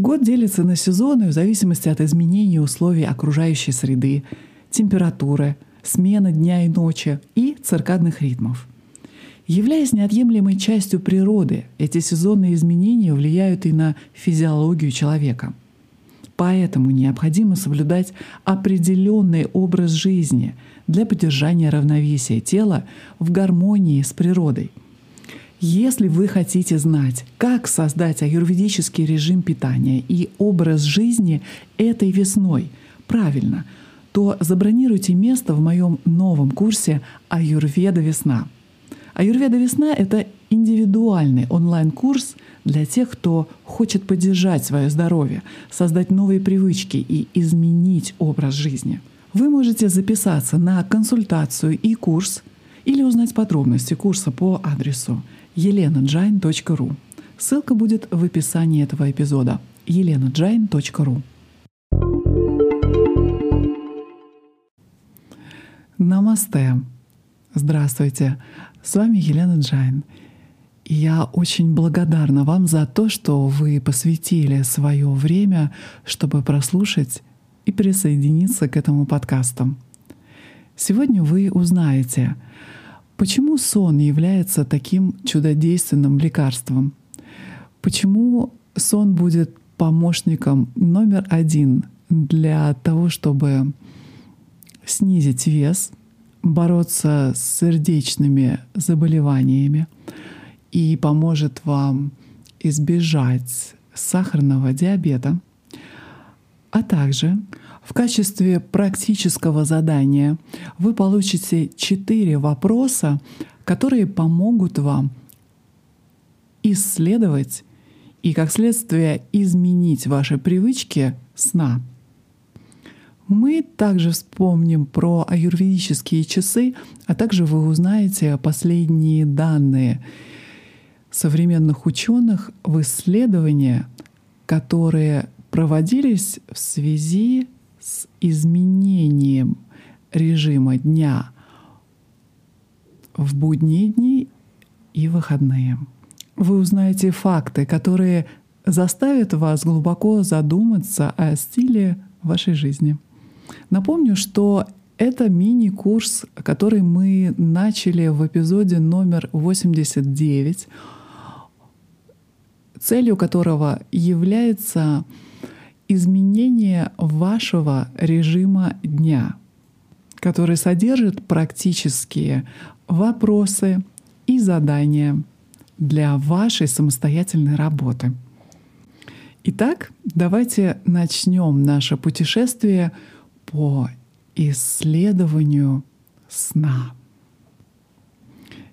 Год делится на сезоны в зависимости от изменения условий окружающей среды, температуры, смены дня и ночи и циркадных ритмов. Являясь неотъемлемой частью природы, эти сезонные изменения влияют и на физиологию человека. Поэтому необходимо соблюдать определенный образ жизни для поддержания равновесия тела в гармонии с природой. Если вы хотите знать, как создать аюрведический режим питания и образ жизни этой весной правильно, то забронируйте место в моем новом курсе «Аюрведа весна». Аюрведа весна — это индивидуальный онлайн-курс для тех, кто хочет поддержать свое здоровье, создать новые привычки и изменить образ жизни. Вы можете записаться на консультацию и курс или узнать подробности курса по адресу elenajain.ru. Ссылка будет в описании этого эпизода elenajain.ru. Намасте! Здравствуйте! С вами Елена Джайн. Я очень благодарна вам за то, что вы посвятили свое время, чтобы прослушать и присоединиться к этому подкасту. Сегодня вы узнаете, почему сон является таким чудодейственным лекарством, почему сон будет помощником номер один для того, чтобы снизить вес — бороться с сердечными заболеваниями и поможет вам избежать сахарного диабета, а также в качестве практического задания вы получите четыре вопроса, которые помогут вам исследовать и, как следствие, изменить ваши привычки сна. Мы также вспомним про аюрведические часы, а также вы узнаете последние данные современных ученых в исследования, которые проводились в связи с изменением режима дня в будние дни и выходные. Вы узнаете факты, которые заставят вас глубоко задуматься о стиле вашей жизни. Напомню, что это мини-курс, который мы начали в эпизоде номер 89, целью которого является изменение вашего режима дня, который содержит практические вопросы и задания для вашей самостоятельной работы. Итак, давайте начнем наше путешествие – по исследованию сна.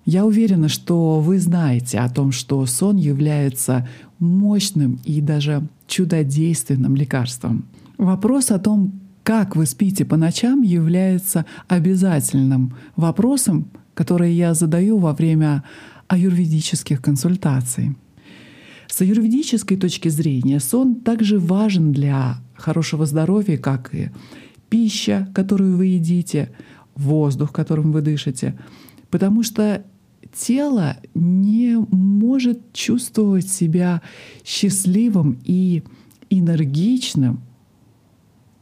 Я уверена, что вы знаете о том, что сон является мощным и даже чудодейственным лекарством. Вопрос о том, как вы спите по ночам, является обязательным вопросом, который я задаю во время аюрведических консультаций. С аюрведической точки зрения сон также важен для хорошего здоровья, как и пища, которую вы едите, воздух, которым вы дышите. Потому что тело не может чувствовать себя счастливым и энергичным,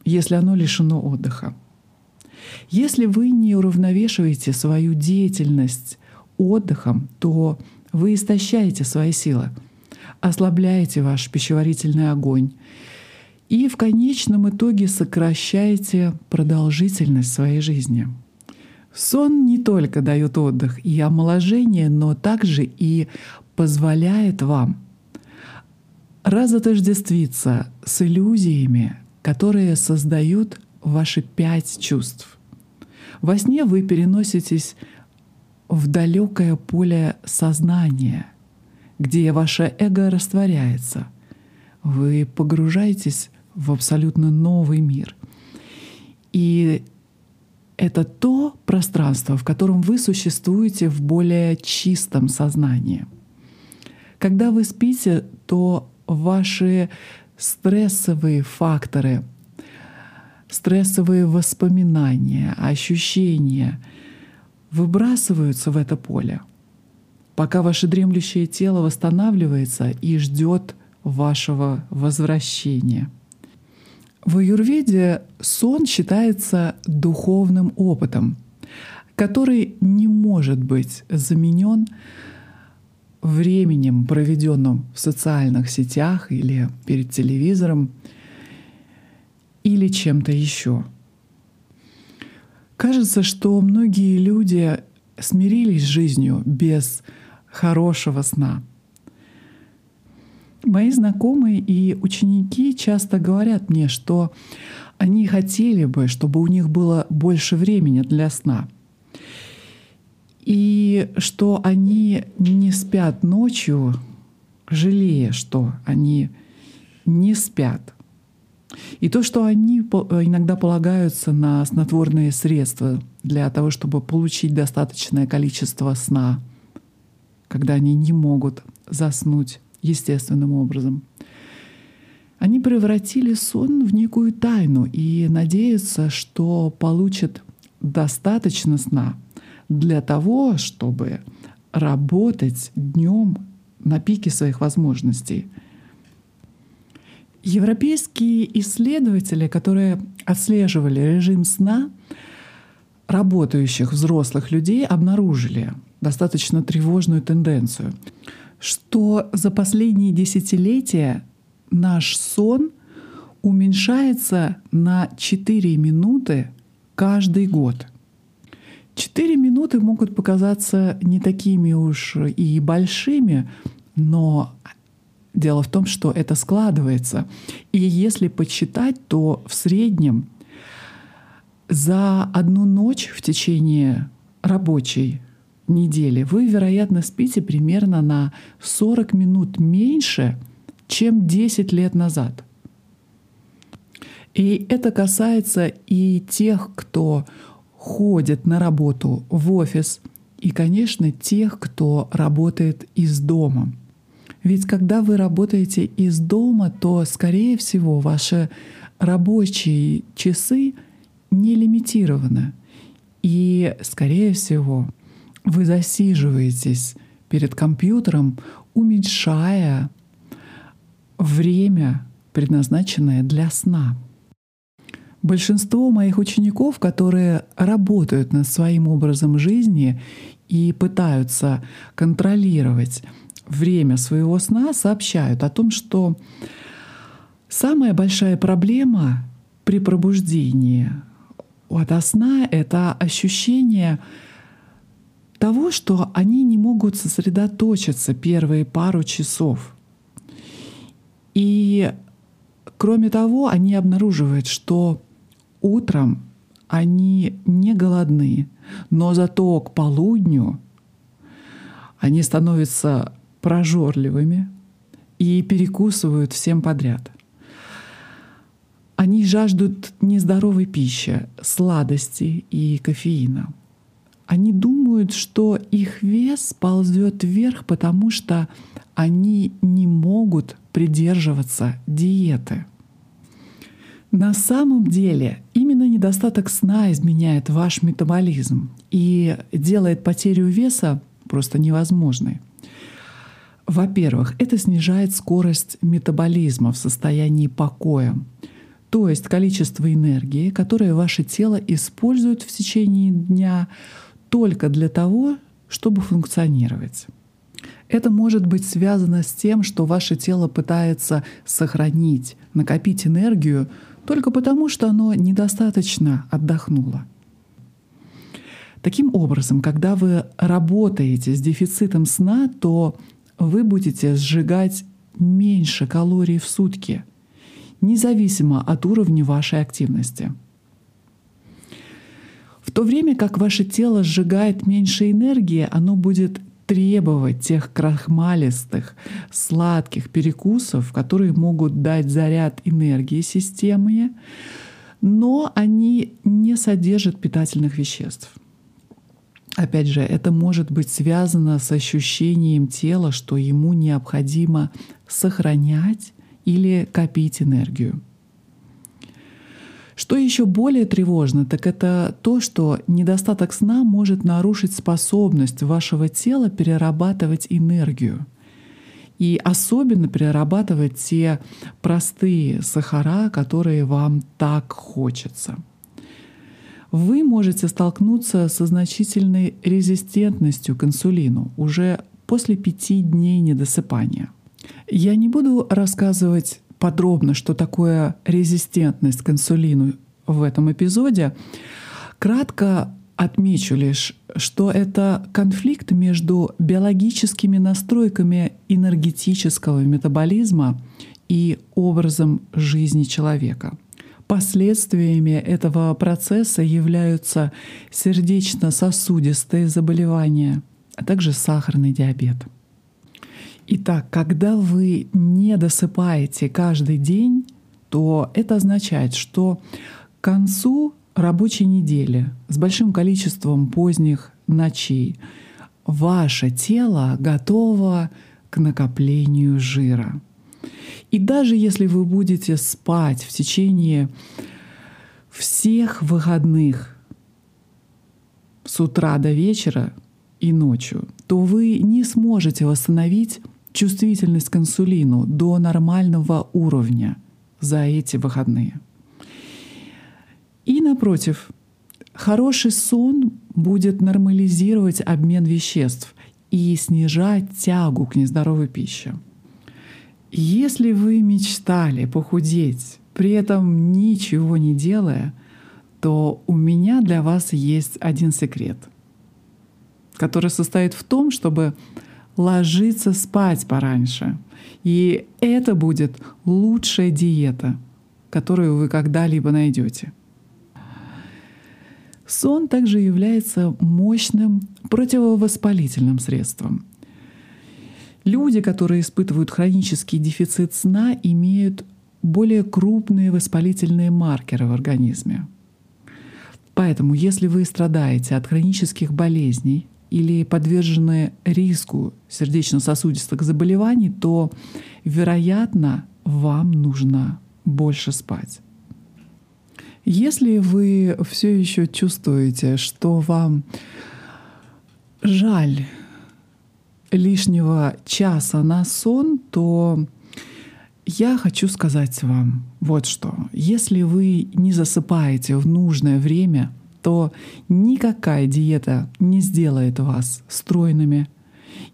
если оно лишено отдыха. Если вы не уравновешиваете свою деятельность отдыхом, то вы истощаете свои силы, ослабляете ваш пищеварительный огонь и в конечном итоге сокращаете продолжительность своей жизни. Сон не только дает отдых и омоложение, но также и позволяет вам разотождествиться с иллюзиями, которые создают ваши пять чувств. Во сне вы переноситесь в далекое поле сознания, где ваше эго растворяется. Вы погружаетесь в абсолютно новый мир. И это то пространство, в котором вы существуете в более чистом сознании. Когда вы спите, то ваши стрессовые факторы, стрессовые воспоминания, ощущения выбрасываются в это поле, пока ваше дремлющее тело восстанавливается и ждет вашего возвращения. В аюрведе сон считается духовным опытом, который не может быть заменен временем, проведенным в социальных сетях или перед телевизором, или чем-то еще. Кажется, что многие люди смирились с жизнью без хорошего сна. Мои знакомые и ученики часто говорят мне, что они хотели бы, чтобы у них было больше времени для сна. И что они не спят ночью, жалея, что они не спят. И то, что они иногда полагаются на снотворные средства для того, чтобы получить достаточное количество сна, когда они не могут заснуть естественным образом. Они превратили сон в некую тайну и надеются, что получат достаточно сна для того, чтобы работать днем на пике своих возможностей. Европейские исследователи, которые отслеживали режим сна работающих взрослых людей, обнаружили достаточно тревожную тенденцию — что за последние десятилетия наш сон уменьшается на 4 минуты каждый год. 4 минуты могут показаться не такими уж и большими, но дело в том, что это складывается. И если подсчитать, то в среднем за одну ночь в течение рабочей недели, вы, вероятно, спите примерно на 40 минут меньше, чем 10 лет назад. И это касается и тех, кто ходит на работу в офис, и, конечно, тех, кто работает из дома. Ведь когда вы работаете из дома, то, скорее всего, ваши рабочие часы не лимитированы. И, скорее всего, вы засиживаетесь перед компьютером, уменьшая время, предназначенное для сна. Большинство моих учеников, которые работают над своим образом жизни и пытаются контролировать время своего сна, сообщают о том, что самая большая проблема при пробуждении от сна — это ощущение того, что они не могут сосредоточиться первые пару часов. И кроме того, они обнаруживают, что утром они не голодны, но зато к полудню они становятся прожорливыми и перекусывают всем подряд. Они жаждут нездоровой пищи, сладости и кофеина — они думают, что их вес ползет вверх, потому что они не могут придерживаться диеты. На самом деле именно недостаток сна изменяет ваш метаболизм и делает потерю веса просто невозможной. Во-первых, это снижает скорость метаболизма в состоянии покоя, то есть количество энергии, которое ваше тело использует в течение дня, только для того, чтобы функционировать. Это может быть связано с тем, что ваше тело пытается сохранить, накопить энергию только потому, что оно недостаточно отдохнуло. Таким образом, когда вы работаете с дефицитом сна, то вы будете сжигать меньше калорий в сутки, независимо от уровня вашей активности — то время как ваше тело сжигает меньше энергии, оно будет требовать тех крахмалистых, сладких перекусов, которые могут дать заряд энергии системе, но они не содержат питательных веществ. Опять же, это может быть связано с ощущением тела, что ему необходимо сохранять или копить энергию. Что еще более тревожно, так это то, что недостаток сна может нарушить способность вашего тела перерабатывать энергию. и особенно перерабатывать те простые сахара, которые вам так хочется. Вы можете столкнуться со значительной резистентностью к инсулину уже после пяти дней недосыпания. Я не буду рассказывать подробно, что такое резистентность к инсулину в этом эпизоде. Кратко Отмечу лишь, что это конфликт между биологическими настройками энергетического метаболизма и образом жизни человека. Последствиями этого процесса являются сердечно-сосудистые заболевания, а также сахарный диабет. Итак, когда вы не досыпаете каждый день, то это означает, что к концу рабочей недели с большим количеством поздних ночей ваше тело готово к накоплению жира. И даже если вы будете спать в течение всех выходных с утра до вечера и ночью, то вы не сможете восстановить чувствительность к инсулину до нормального уровня за эти выходные. И напротив, хороший сон будет нормализировать обмен веществ и снижать тягу к нездоровой пище. Если вы мечтали похудеть, при этом ничего не делая, то у меня для вас есть один секрет, который состоит в том, чтобы ложиться спать пораньше. И это будет лучшая диета, которую вы когда-либо найдете. Сон также является мощным противовоспалительным средством. Люди, которые испытывают хронический дефицит сна, имеют более крупные воспалительные маркеры в организме. Поэтому, если вы страдаете от хронических болезней или подвержены риску сердечно-сосудистых заболеваний, то, вероятно, вам нужно больше спать. Если вы все еще чувствуете, что вам жаль лишнего часа на сон, то я хочу сказать вам вот что. Если вы не засыпаете в нужное время, то никакая диета не сделает вас стройными,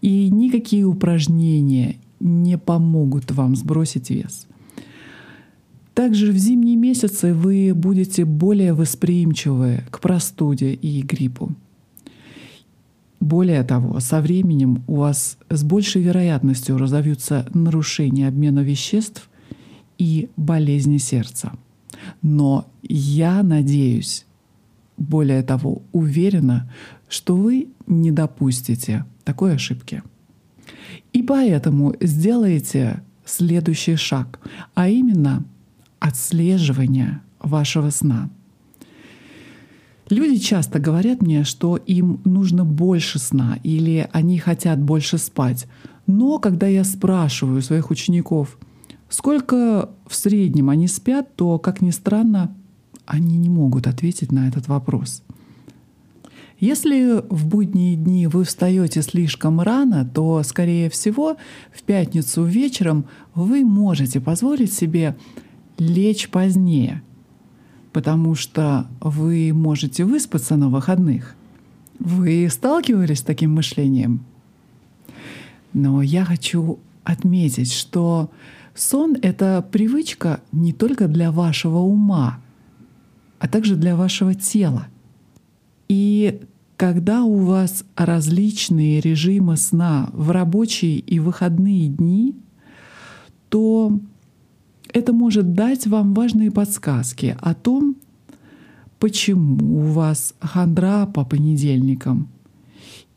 и никакие упражнения не помогут вам сбросить вес. Также в зимние месяцы вы будете более восприимчивы к простуде и гриппу. Более того, со временем у вас с большей вероятностью разовьются нарушения обмена веществ и болезни сердца. Но я надеюсь, более того, уверена, что вы не допустите такой ошибки. И поэтому сделайте следующий шаг, а именно – отслеживания вашего сна. Люди часто говорят мне, что им нужно больше сна или они хотят больше спать. Но когда я спрашиваю своих учеников, сколько в среднем они спят, то, как ни странно, они не могут ответить на этот вопрос. Если в будние дни вы встаете слишком рано, то, скорее всего, в пятницу вечером вы можете позволить себе лечь позднее, потому что вы можете выспаться на выходных. Вы сталкивались с таким мышлением? Но я хочу отметить, что сон — это привычка не только для вашего ума, а также для вашего тела. И когда у вас различные режимы сна в рабочие и выходные дни, то это может дать вам важные подсказки о том, почему у вас хандра по понедельникам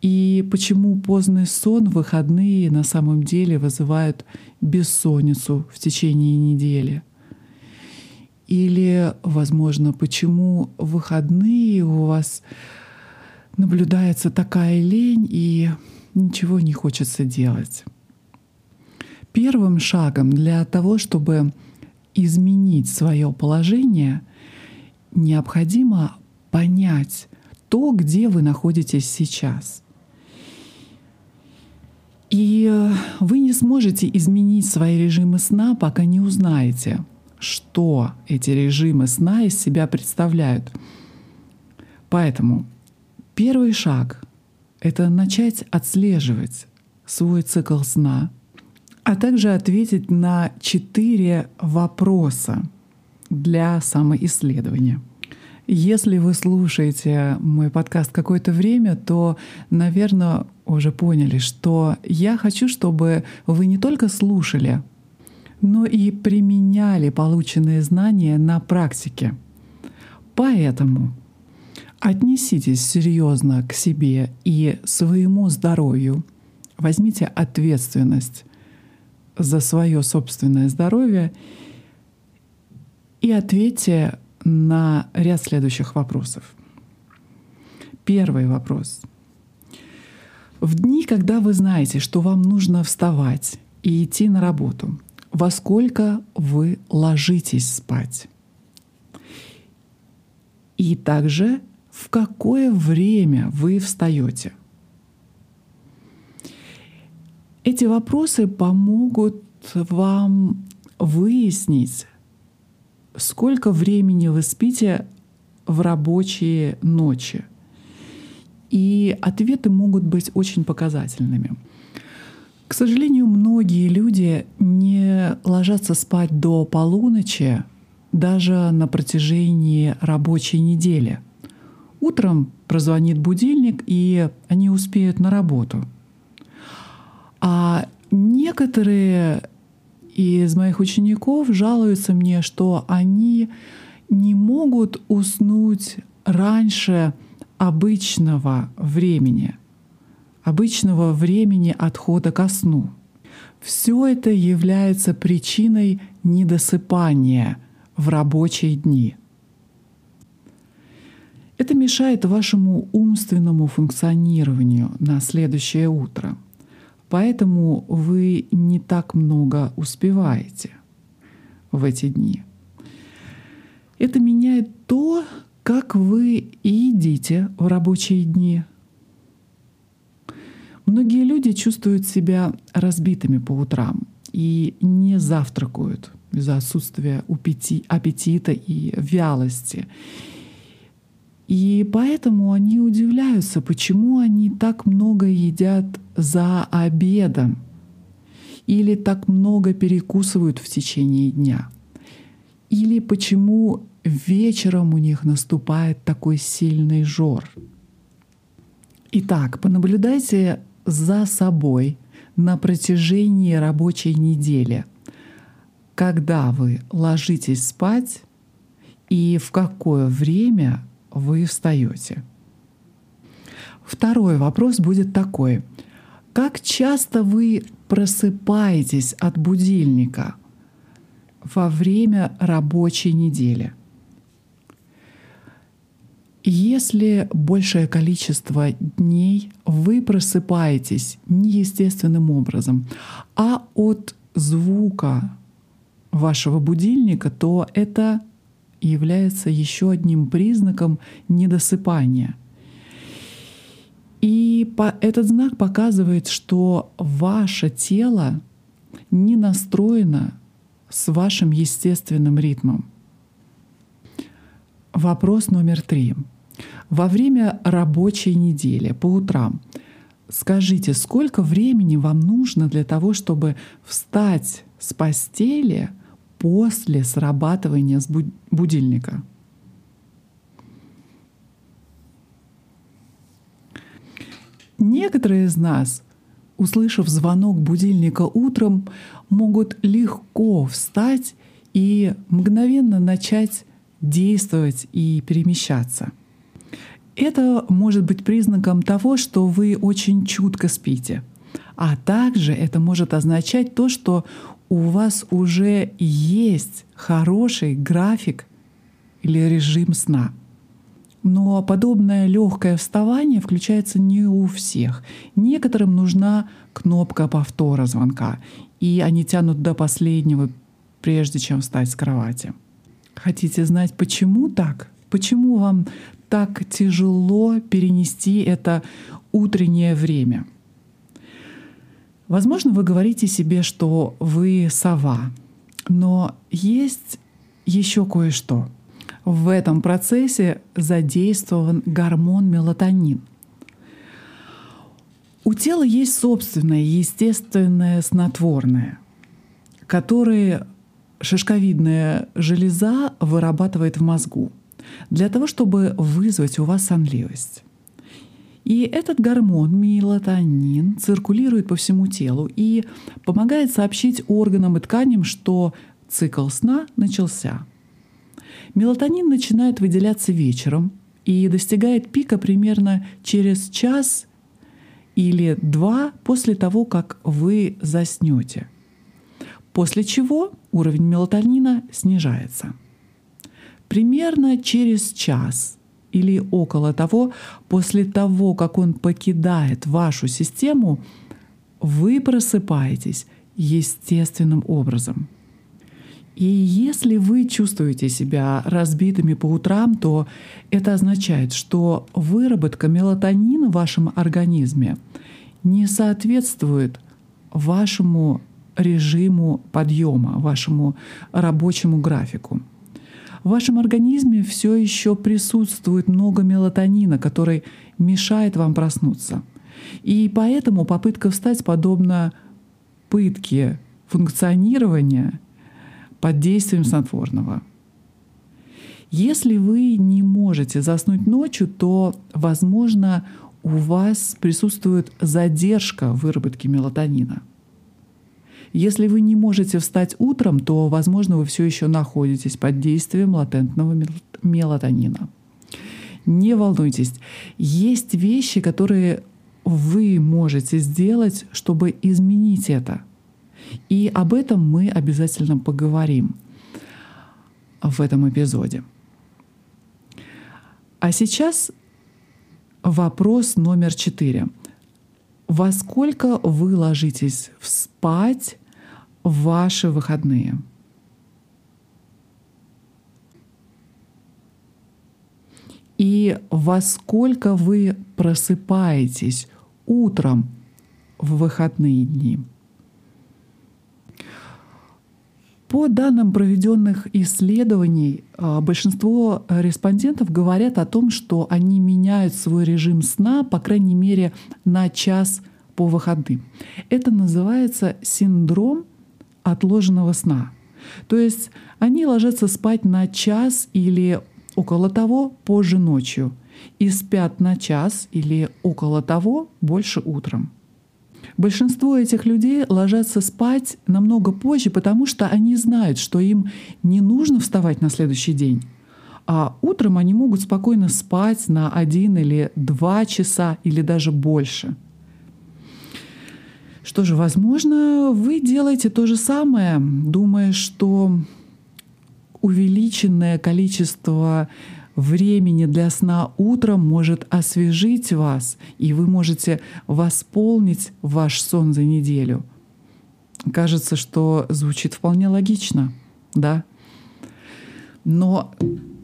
и почему поздний сон в выходные на самом деле вызывают бессонницу в течение недели. Или, возможно, почему в выходные у вас наблюдается такая лень и ничего не хочется делать. Первым шагом для того, чтобы изменить свое положение, необходимо понять то, где вы находитесь сейчас. И вы не сможете изменить свои режимы сна, пока не узнаете, что эти режимы сна из себя представляют. Поэтому первый шаг — это начать отслеживать свой цикл сна, а также ответить на четыре вопроса для самоисследования. Если вы слушаете мой подкаст какое-то время, то, наверное, уже поняли, что я хочу, чтобы вы не только слушали, но и применяли полученные знания на практике. Поэтому отнеситесь серьезно к себе и своему здоровью. Возьмите ответственность за свое собственное здоровье и ответьте на ряд следующих вопросов. Первый вопрос. В дни, когда вы знаете, что вам нужно вставать и идти на работу, во сколько вы ложитесь спать? И также в какое время вы встаете? Эти вопросы помогут вам выяснить, сколько времени вы спите в рабочие ночи. И ответы могут быть очень показательными. К сожалению, многие люди не ложатся спать до полуночи даже на протяжении рабочей недели. Утром прозвонит будильник, и они успеют на работу. А некоторые из моих учеников жалуются мне, что они не могут уснуть раньше обычного времени, обычного времени отхода ко сну. Все это является причиной недосыпания в рабочие дни. Это мешает вашему умственному функционированию на следующее утро — Поэтому вы не так много успеваете в эти дни. Это меняет то, как вы едите в рабочие дни. Многие люди чувствуют себя разбитыми по утрам и не завтракают из-за отсутствия аппетита и вялости. И поэтому они удивляются, почему они так много едят за обедом или так много перекусывают в течение дня. Или почему вечером у них наступает такой сильный жор. Итак, понаблюдайте за собой на протяжении рабочей недели, когда вы ложитесь спать и в какое время вы встаете. Второй вопрос будет такой. Как часто вы просыпаетесь от будильника во время рабочей недели? Если большее количество дней вы просыпаетесь неестественным образом, а от звука вашего будильника, то это является еще одним признаком недосыпания. И этот знак показывает, что ваше тело не настроено с вашим естественным ритмом. Вопрос номер три. Во время рабочей недели по утрам скажите, сколько времени вам нужно для того, чтобы встать с постели после срабатывания будильника. Некоторые из нас, услышав звонок будильника утром, могут легко встать и мгновенно начать действовать и перемещаться. Это может быть признаком того, что вы очень чутко спите. А также это может означать то, что у вас уже есть хороший график или режим сна. Но подобное легкое вставание включается не у всех. Некоторым нужна кнопка повтора звонка, и они тянут до последнего, прежде чем встать с кровати. Хотите знать, почему так? Почему вам так тяжело перенести это утреннее время? Возможно, вы говорите себе, что вы сова, но есть еще кое-что. В этом процессе задействован гормон мелатонин. У тела есть собственное естественное снотворное, которое шишковидная железа вырабатывает в мозгу для того, чтобы вызвать у вас сонливость. И этот гормон мелатонин циркулирует по всему телу и помогает сообщить органам и тканям, что цикл сна начался. Мелатонин начинает выделяться вечером и достигает пика примерно через час или два после того, как вы заснете. После чего уровень мелатонина снижается. Примерно через час или около того, после того, как он покидает вашу систему, вы просыпаетесь естественным образом. И если вы чувствуете себя разбитыми по утрам, то это означает, что выработка мелатонина в вашем организме не соответствует вашему режиму подъема, вашему рабочему графику. В вашем организме все еще присутствует много мелатонина, который мешает вам проснуться. И поэтому попытка встать подобна пытке функционирования под действием снотворного. Если вы не можете заснуть ночью, то, возможно, у вас присутствует задержка выработки мелатонина – если вы не можете встать утром, то, возможно, вы все еще находитесь под действием латентного мелатонина. Не волнуйтесь. Есть вещи, которые вы можете сделать, чтобы изменить это. И об этом мы обязательно поговорим в этом эпизоде. А сейчас вопрос номер четыре. Во сколько вы ложитесь спать в ваши выходные? И во сколько вы просыпаетесь утром в выходные дни? По данным проведенных исследований, а, большинство респондентов говорят о том, что они меняют свой режим сна, по крайней мере, на час по выходным. Это называется синдром отложенного сна. То есть они ложатся спать на час или около того позже ночью и спят на час или около того больше утром. Большинство этих людей ложатся спать намного позже, потому что они знают, что им не нужно вставать на следующий день. А утром они могут спокойно спать на один или два часа или даже больше. Что же, возможно, вы делаете то же самое, думая, что увеличенное количество времени для сна утром может освежить вас, и вы можете восполнить ваш сон за неделю. Кажется, что звучит вполне логично, да? Но,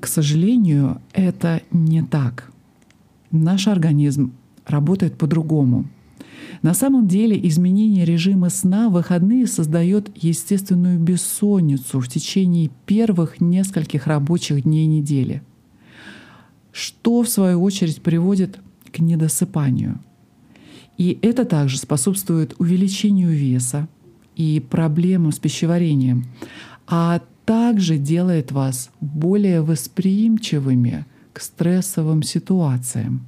к сожалению, это не так. Наш организм работает по-другому. На самом деле изменение режима сна в выходные создает естественную бессонницу в течение первых нескольких рабочих дней недели — что в свою очередь приводит к недосыпанию. И это также способствует увеличению веса и проблемам с пищеварением, а также делает вас более восприимчивыми к стрессовым ситуациям.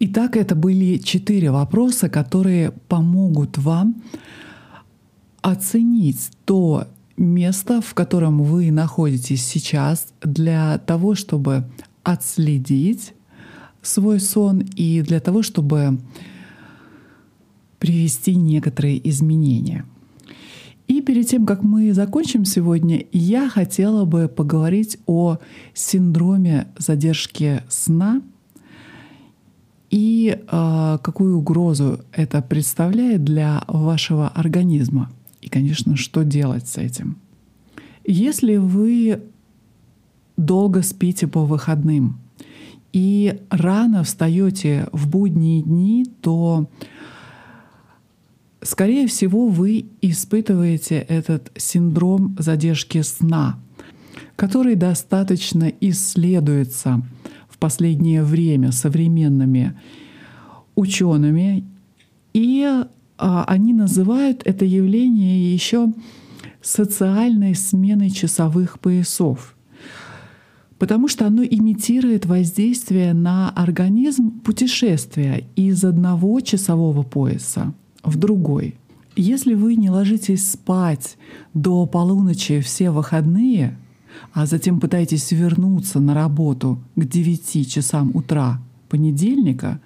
Итак, это были четыре вопроса, которые помогут вам оценить то место, в котором вы находитесь сейчас, для того, чтобы отследить свой сон и для того, чтобы привести некоторые изменения. И перед тем, как мы закончим сегодня, я хотела бы поговорить о синдроме задержки сна и э, какую угрозу это представляет для вашего организма. И, конечно, что делать с этим. Если вы долго спите по выходным. И рано встаете в будние дни, то скорее всего, вы испытываете этот синдром задержки сна, который достаточно исследуется в последнее время современными учеными, и а, они называют это явление еще социальной сменой часовых поясов, потому что оно имитирует воздействие на организм путешествия из одного часового пояса в другой. Если вы не ложитесь спать до полуночи все выходные, а затем пытаетесь вернуться на работу к 9 часам утра понедельника,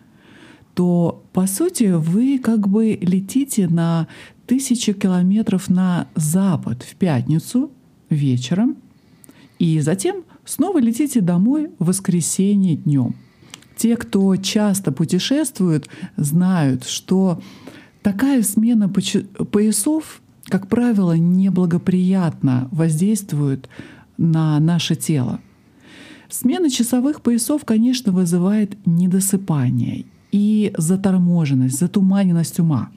то по сути вы как бы летите на тысячи километров на запад в пятницу вечером, и затем снова летите домой в воскресенье днем. Те, кто часто путешествуют, знают, что такая смена поясов, как правило, неблагоприятно воздействует на наше тело. Смена часовых поясов, конечно, вызывает недосыпание и заторможенность, затуманенность ума.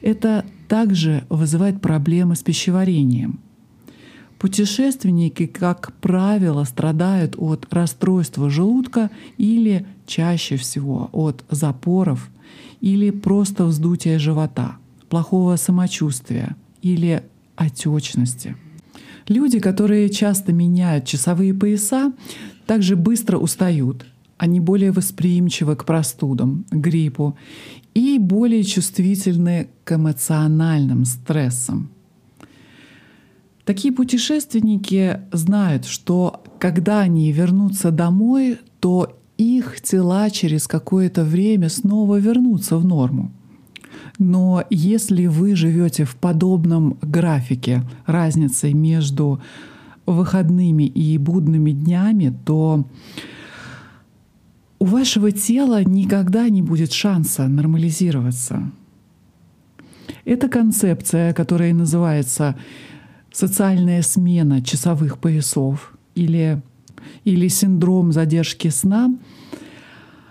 Это также вызывает проблемы с пищеварением. Путешественники, как правило, страдают от расстройства желудка или чаще всего от запоров или просто вздутия живота, плохого самочувствия или отечности. Люди, которые часто меняют часовые пояса, также быстро устают, они более восприимчивы к простудам, гриппу и более чувствительны к эмоциональным стрессам. Такие путешественники знают, что когда они вернутся домой, то их тела через какое-то время снова вернутся в норму. Но если вы живете в подобном графике разницы между выходными и будными днями, то у вашего тела никогда не будет шанса нормализироваться. Это концепция, которая называется социальная смена часовых поясов или, или синдром задержки сна,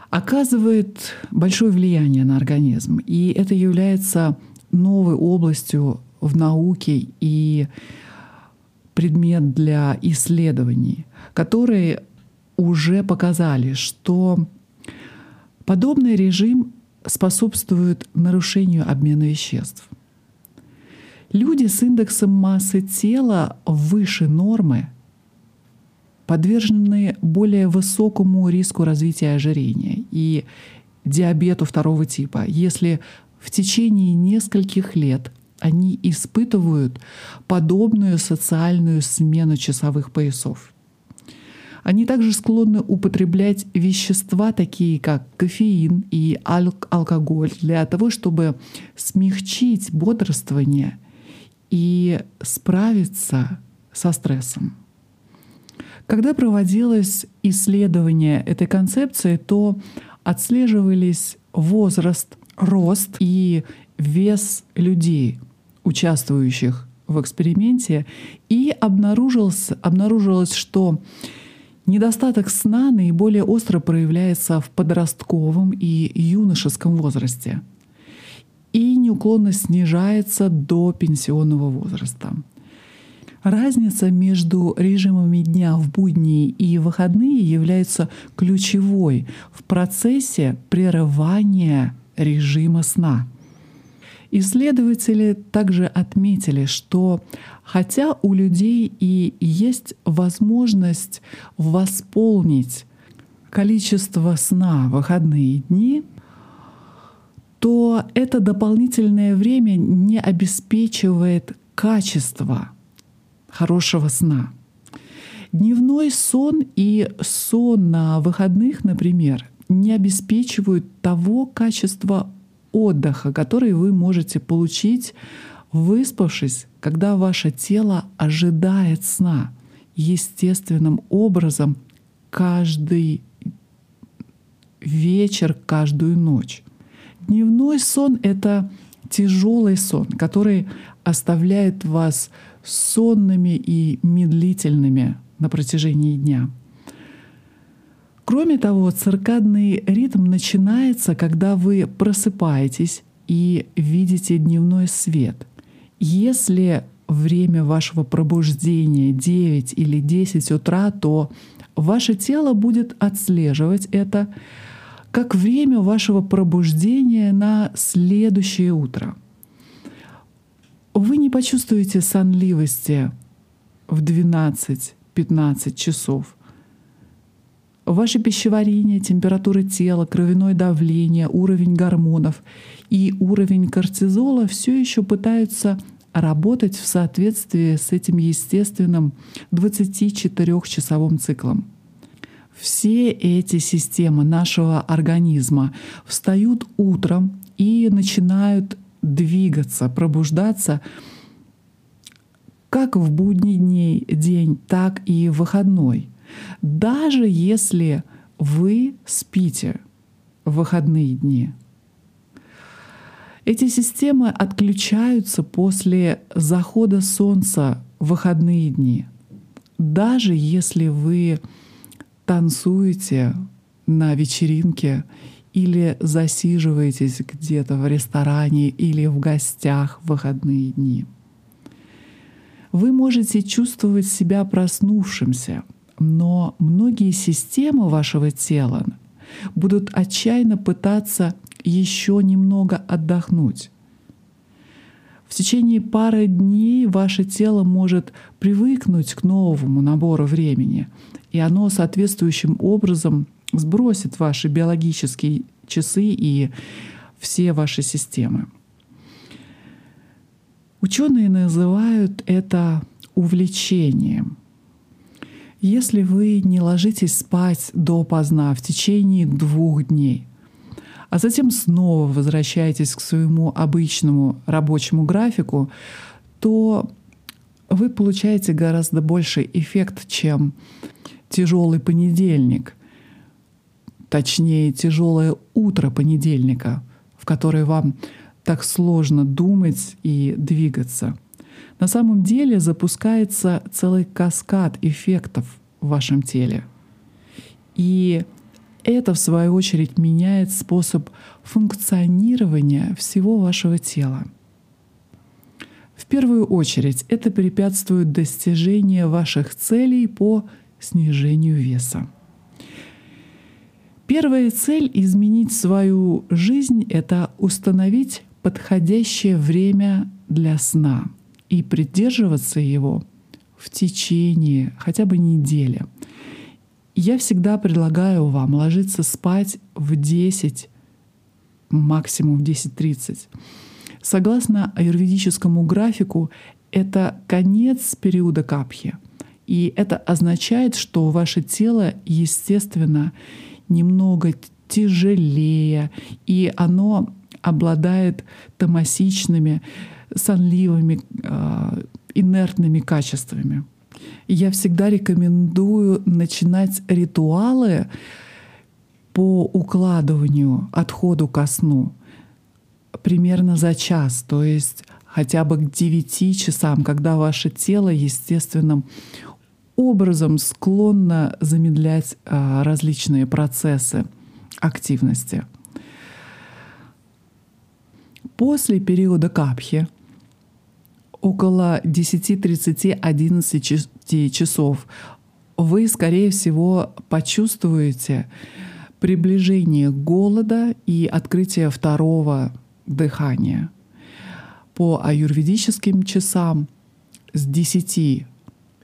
оказывает большое влияние на организм. И это является новой областью в науке и предмет для исследований, который уже показали, что подобный режим способствует нарушению обмена веществ. Люди с индексом массы тела выше нормы подвержены более высокому риску развития ожирения и диабету второго типа, если в течение нескольких лет они испытывают подобную социальную смену часовых поясов. Они также склонны употреблять вещества, такие как кофеин и ал- алкоголь, для того, чтобы смягчить бодрствование и справиться со стрессом. Когда проводилось исследование этой концепции, то отслеживались возраст, рост и вес людей, участвующих в эксперименте, и обнаружилось, обнаружилось, что Недостаток сна наиболее остро проявляется в подростковом и юношеском возрасте неуклонно снижается до пенсионного возраста. Разница между режимами дня в будние и выходные является ключевой в процессе прерывания режима сна. Исследователи также отметили, что хотя у людей и есть возможность восполнить количество сна в выходные дни, то это дополнительное время не обеспечивает качество хорошего сна. Дневной сон и сон на выходных, например, не обеспечивают того качества отдыха, который вы можете получить, выспавшись, когда ваше тело ожидает сна естественным образом каждый вечер, каждую ночь. Дневной сон — это тяжелый сон, который оставляет вас сонными и медлительными на протяжении дня — Кроме того, циркадный ритм начинается, когда вы просыпаетесь и видите дневной свет. Если время вашего пробуждения 9 или 10 утра, то ваше тело будет отслеживать это как время вашего пробуждения на следующее утро. Вы не почувствуете сонливости в 12-15 часов. Ваше пищеварение, температура тела, кровяное давление, уровень гормонов и уровень кортизола все еще пытаются работать в соответствии с этим естественным 24-часовым циклом. Все эти системы нашего организма встают утром и начинают двигаться, пробуждаться как в будний день, так и в выходной. Даже если вы спите в выходные дни. Эти системы отключаются после захода солнца в выходные дни. Даже если вы танцуете на вечеринке или засиживаетесь где-то в ресторане или в гостях в выходные дни. Вы можете чувствовать себя проснувшимся, но многие системы вашего тела будут отчаянно пытаться еще немного отдохнуть. В течение пары дней ваше тело может привыкнуть к новому набору времени, и оно соответствующим образом сбросит ваши биологические часы и все ваши системы. Ученые называют это увлечением. Если вы не ложитесь спать допоздна в течение двух дней, а затем снова возвращаетесь к своему обычному рабочему графику, то вы получаете гораздо больший эффект, чем тяжелый понедельник, точнее тяжелое утро понедельника, в которое вам так сложно думать и двигаться. На самом деле запускается целый каскад эффектов в вашем теле. И это, в свою очередь, меняет способ функционирования всего вашего тела. В первую очередь это препятствует достижению ваших целей по снижению веса. Первая цель изменить свою жизнь — это установить подходящее время для сна и придерживаться его в течение хотя бы недели. Я всегда предлагаю вам ложиться спать в 10, максимум в 10.30. Согласно аюрведическому графику, это конец периода капхи — и это означает, что ваше тело, естественно, немного тяжелее, и оно обладает томасичными, сонливыми, э, инертными качествами. Я всегда рекомендую начинать ритуалы по укладыванию, отходу ко сну примерно за час, то есть хотя бы к 9 часам, когда ваше тело естественным образом склонна замедлять а, различные процессы активности. После периода капхи около 10-30-11 часов вы, скорее всего, почувствуете приближение голода и открытие второго дыхания. По аюрведическим часам с 10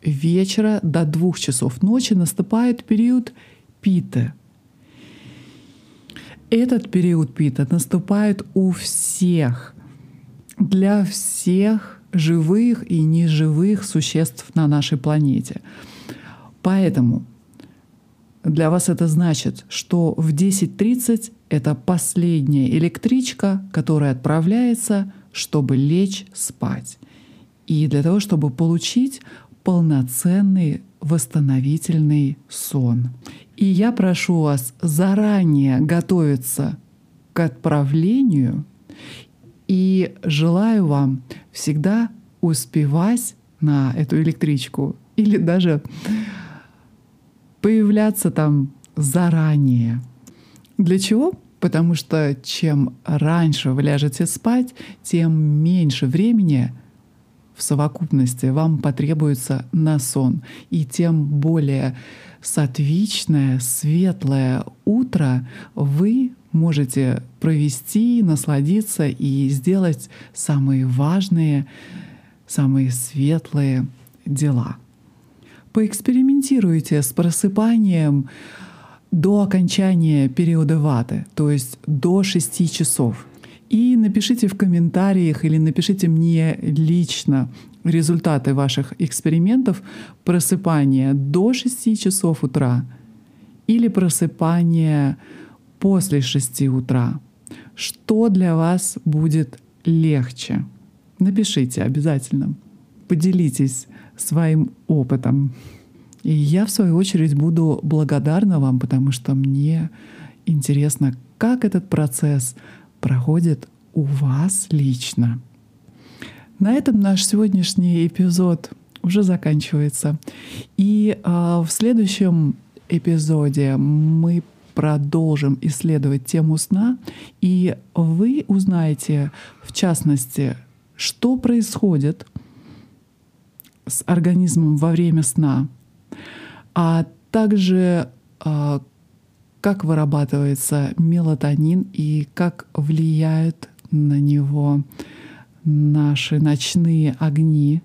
вечера до двух часов ночи наступает период пита. Этот период пита наступает у всех, для всех живых и неживых существ на нашей планете. Поэтому для вас это значит, что в 10.30 это последняя электричка, которая отправляется, чтобы лечь спать. И для того, чтобы получить полноценный восстановительный сон. И я прошу вас заранее готовиться к отправлению и желаю вам всегда успевать на эту электричку или даже появляться там заранее. Для чего? Потому что чем раньше вы ляжете спать, тем меньше времени в совокупности вам потребуется на сон. И тем более сатвичное, светлое утро вы можете провести, насладиться и сделать самые важные, самые светлые дела. Поэкспериментируйте с просыпанием до окончания периода ваты, то есть до 6 часов. И напишите в комментариях или напишите мне лично результаты ваших экспериментов просыпания до 6 часов утра или просыпания после 6 утра. Что для вас будет легче? Напишите обязательно. Поделитесь своим опытом. И я, в свою очередь, буду благодарна вам, потому что мне интересно, как этот процесс проходит у вас лично. На этом наш сегодняшний эпизод уже заканчивается. И э, в следующем эпизоде мы продолжим исследовать тему сна, и вы узнаете, в частности, что происходит с организмом во время сна, а также э, как вырабатывается мелатонин и как влияют на него наши ночные огни.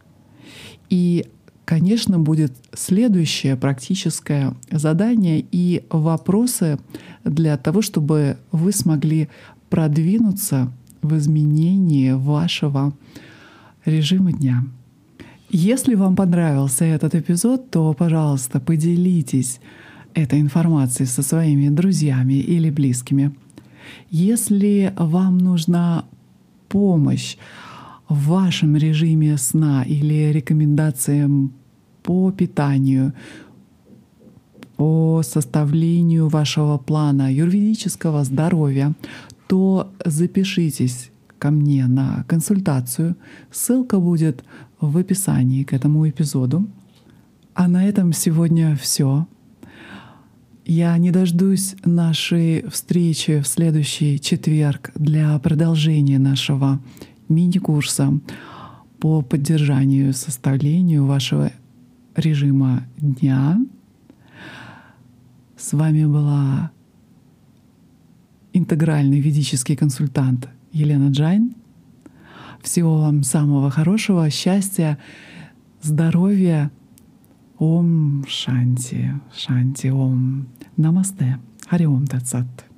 И, конечно, будет следующее практическое задание и вопросы для того, чтобы вы смогли продвинуться в изменении вашего режима дня. Если вам понравился этот эпизод, то, пожалуйста, поделитесь этой информацией со своими друзьями или близкими. Если вам нужна помощь в вашем режиме сна или рекомендациям по питанию, по составлению вашего плана юридического здоровья, то запишитесь ко мне на консультацию. Ссылка будет в описании к этому эпизоду. А на этом сегодня все. Я не дождусь нашей встречи в следующий четверг для продолжения нашего мини-курса по поддержанию, составлению вашего режима дня. С вами была интегральный ведический консультант Елена Джайн. Всего вам самого хорошего, счастья, здоровья. Om Shanti, Shanti Om, Namaste, Hari Om Tat Sat.